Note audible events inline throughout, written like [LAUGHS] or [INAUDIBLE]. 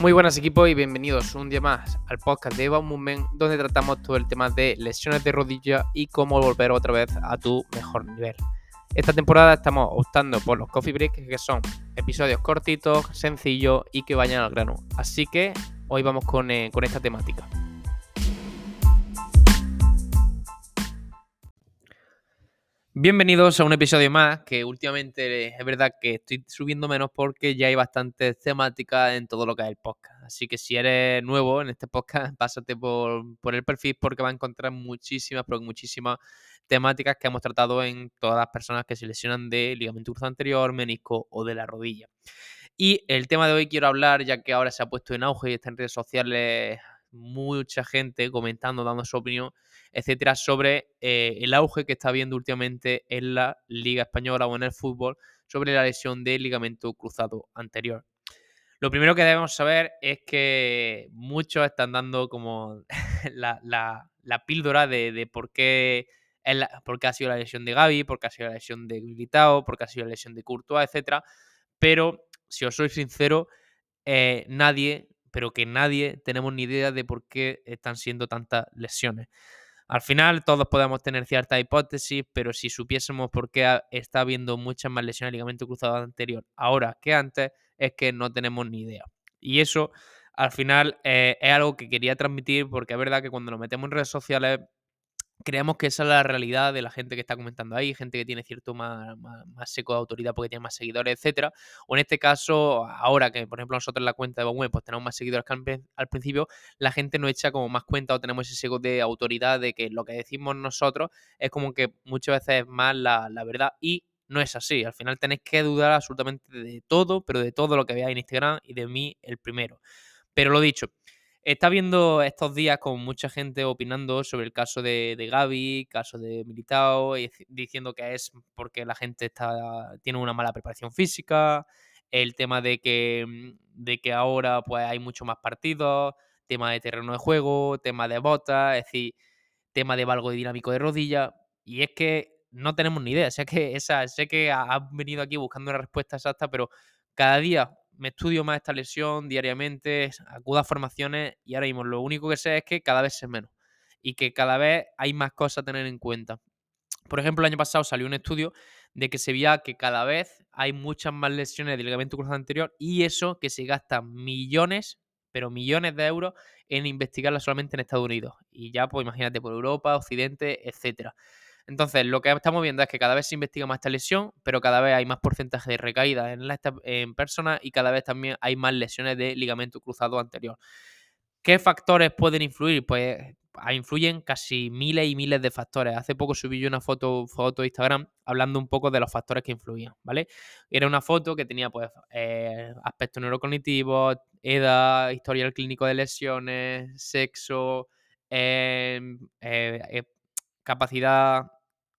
Muy buenas equipos y bienvenidos un día más al podcast de Eva Movement donde tratamos todo el tema de lesiones de rodilla y cómo volver otra vez a tu mejor nivel. Esta temporada estamos optando por los coffee breaks que son episodios cortitos, sencillos y que vayan al grano. Así que hoy vamos con, eh, con esta temática. Bienvenidos a un episodio más, que últimamente es verdad que estoy subiendo menos porque ya hay bastantes temáticas en todo lo que es el podcast. Así que si eres nuevo en este podcast, [LAUGHS] pásate por, el perfil porque va a encontrar muchísimas, pero muchísimas temáticas que hemos tratado en todas las personas que se lesionan de ligamento cruzado anterior, menisco o de la rodilla. Y el tema de hoy quiero hablar, ya que ahora se ha puesto en auge y está en redes sociales mucha gente comentando, dando su opinión, etcétera, sobre eh, el auge que está habiendo últimamente en la Liga Española o en el fútbol sobre la lesión del ligamento cruzado anterior. Lo primero que debemos saber es que muchos están dando como [LAUGHS] la, píldora de, por, qué ha sido la lesión de Gaby, por qué ha sido la lesión de Gritao, por qué ha sido la lesión de Courtois, etcétera. Pero, si os soy sincero, eh, nadie pero que nadie tenemos ni idea de por qué están siendo tantas lesiones. Al final todos podemos tener cierta hipótesis, pero si supiésemos por qué está habiendo muchas más lesiones de ligamento cruzado anterior ahora que antes, es que no tenemos ni idea. Y eso al final eh, es algo que quería transmitir porque es verdad que cuando nos metemos en redes sociales creemos que esa es la realidad de la gente que está comentando ahí, gente que tiene cierto más, más, seco de autoridad porque tiene más seguidores, etcétera. O en este caso, ahora que, por ejemplo, nosotros en la cuenta de web pues tenemos más seguidores que al, principio, la gente nos echa como más cuenta o tenemos ese seco de autoridad de que lo que decimos nosotros es como que muchas veces es más la, la verdad y no es así. Al final tenéis que dudar absolutamente de todo, pero de todo lo que veáis en Instagram y de mí el primero. Pero lo dicho, Está viendo estos días con mucha gente opinando sobre el caso de, de Gaby, caso de Militao, y diciendo que es porque la gente está, tiene una mala preparación física, el tema de que, mm, de que ahora pues, hay mucho más partidos, tema de terreno de juego, tema de botas, es decir, tema de valgo dinámico de rodilla. Y es que no tenemos ni idea. Sé que, esa, sé que has venido aquí buscando una respuesta exacta, pero cada día me estudio más esta lesión diariamente, acudo a formaciones y ahora mismo lo único que sé es que cada vez es menos y que cada vez hay más cosas a tener en cuenta. Por ejemplo, el año pasado salió un estudio de que se veía que cada vez hay muchas más lesiones de ligamento cruzado anterior y eso que se gasta millones, pero millones de euros en investigarla solamente en Estados Unidos. Y ya, pues imagínate, por Europa, Occidente, etcétera. Entonces, lo que estamos viendo es que cada vez se investiga más esta lesión, pero cada vez hay más porcentaje de recaída en, la, en personas y cada vez también hay más lesiones de ligamento cruzado anterior. ¿Qué factores pueden influir? Pues influyen casi miles y miles de factores. Hace poco subí yo una foto, foto de Instagram hablando un poco de los factores que influían, ¿vale? Era una foto que tenía pues eh, aspectos neurocognitivos, edad, historial clínico de lesiones, sexo, em, eh, eh, capacidad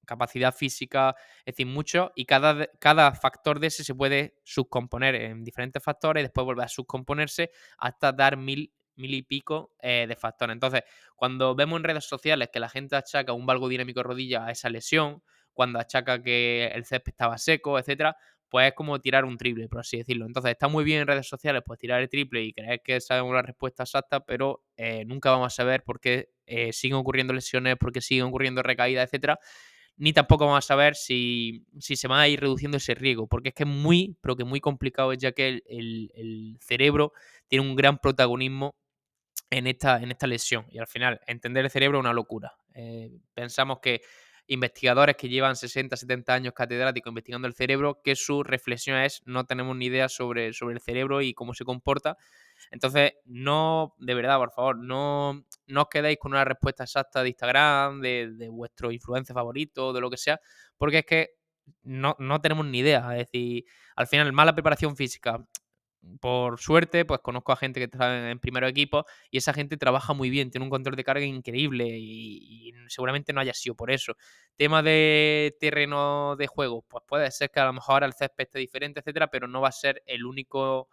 capacidad física, es decir, mucho, y cada, cada factor de ese se puede subcomponer en diferentes factores y después volver a subcomponerse hasta dar mil, mil y pico eh, de factores. Entonces, cuando vemos en redes sociales que la gente achaca un valgo dinámico rodilla a esa lesión, cuando achaca que el césped estaba seco, etcétera, pues es como tirar un triple, por así decirlo. Entonces, está muy bien en redes sociales pues tirar el triple y creer que sabemos la respuesta exacta, pero eh, nunca vamos a saber por qué eh, siguen ocurriendo lesiones, por qué siguen ocurriendo recaídas, etcétera ni tampoco vamos a saber si, se va a ir reduciendo ese riesgo, porque es que es muy, pero que muy complicado, ya que el, cerebro tiene un gran protagonismo en esta, en esta lesión. Y al final, entender el cerebro es una locura. Eh, pensamos que investigadores que llevan 60, 70 años catedráticos investigando el cerebro, que su reflexión es no tenemos ni idea sobre, sobre el cerebro y cómo se comporta. Entonces, no, de verdad, por favor, no, no os quedéis con una respuesta exacta de Instagram, de, de vuestro influencer favorito, de lo que sea, porque es que no, no tenemos ni idea. Es decir, al final, mala preparación física, por suerte, pues conozco a gente que está en primer equipo y esa gente trabaja muy bien, tiene un control de carga increíble y, seguramente no haya sido por eso. Tema de terreno de juego, pues puede ser que a lo mejor el césped esté diferente, etcétera, pero no va a ser el único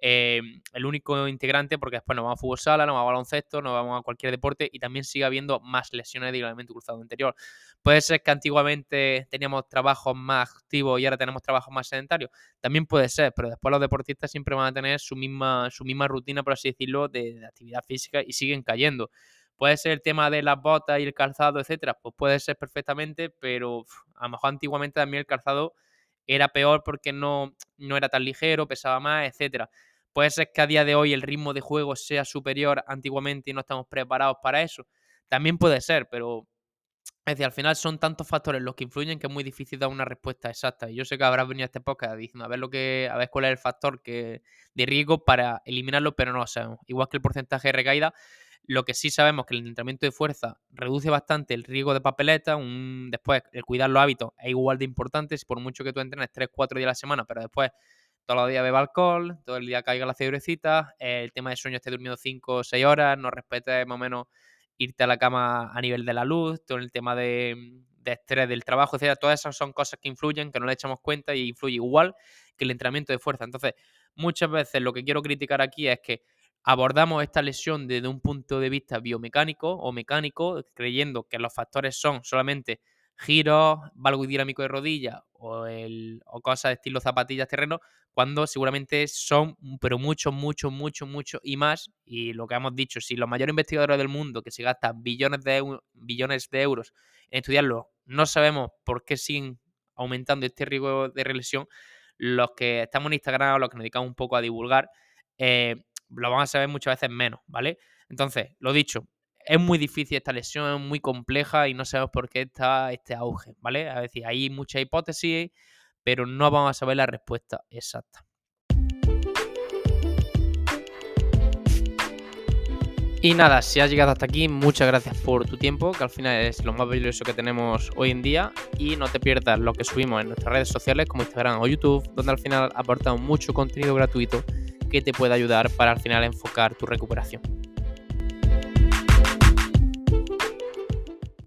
eh, el único integrante, porque después nos vamos a fútbol sala, nos vamos a baloncesto, nos vamos a cualquier deporte y también sigue habiendo más lesiones de ligamento cruzado anterior. Puede ser que antiguamente teníamos trabajos más activos y ahora tenemos trabajos más sedentarios. También puede ser, pero después los deportistas siempre van a tener su misma, su misma rutina, por así decirlo, de, actividad física y siguen cayendo. Puede ser el tema de las botas y el calzado, etcétera, pues puede ser perfectamente, pero a lo mejor antiguamente también el calzado era peor porque no, no era tan ligero, pesaba más, etcétera. Puede ser que a día de hoy el ritmo de juego sea superior antiguamente y no estamos preparados para eso. También puede ser, pero es decir, al final son tantos factores los que influyen que es muy difícil dar una respuesta exacta. Y yo sé que habrás venido a este podcast diciendo a ver lo que, a ver cuál es el factor que, de riesgo para eliminarlo, pero no lo sabemos. Igual que el porcentaje de recaída, lo que sí sabemos que el entrenamiento de fuerza reduce bastante el riesgo de papeleta. Un, después, el cuidar los hábitos es igual de importante. Si por mucho que tú entrenes 3-4 días a la semana, pero después todos los días beba alcohol, todo el día caiga la cebrecita, el tema de sueño esté durmiendo 5 o 6 horas, no respetes más o menos irte a la cama a nivel de la luz, todo el tema de, de estrés del trabajo, etcétera. Todas esas son cosas que influyen, que no le echamos cuenta y influye igual que el entrenamiento de fuerza. Entonces, muchas veces lo que quiero criticar aquí es que abordamos esta lesión desde un punto de vista biomecánico o mecánico, creyendo que los factores son solamente giros, valgo dinámico de rodilla o, el, o cosas de estilo zapatillas terreno, cuando seguramente son, pero mucho, mucho, mucho, mucho y más. Y lo que hemos dicho, si los mayores investigadores del mundo que se gastan billones de, billones de euros en estudiarlo, no sabemos por qué siguen aumentando este riesgo de relesión, los que estamos en Instagram o los que nos dedicamos un poco a divulgar, eh, lo van a saber muchas veces menos, ¿vale? Entonces, lo dicho, es muy difícil esta lesión, es muy compleja y no sabemos por qué está este auge, ¿vale? Es decir, hay muchas hipótesis, pero no vamos a saber la respuesta exacta. Y nada, si has llegado hasta aquí, muchas gracias por tu tiempo, que al final es lo más valioso que tenemos hoy en día. Y no te pierdas lo que subimos en nuestras redes sociales como Instagram o YouTube, donde al final aportamos mucho contenido gratuito que te puede ayudar para al final enfocar tu recuperación.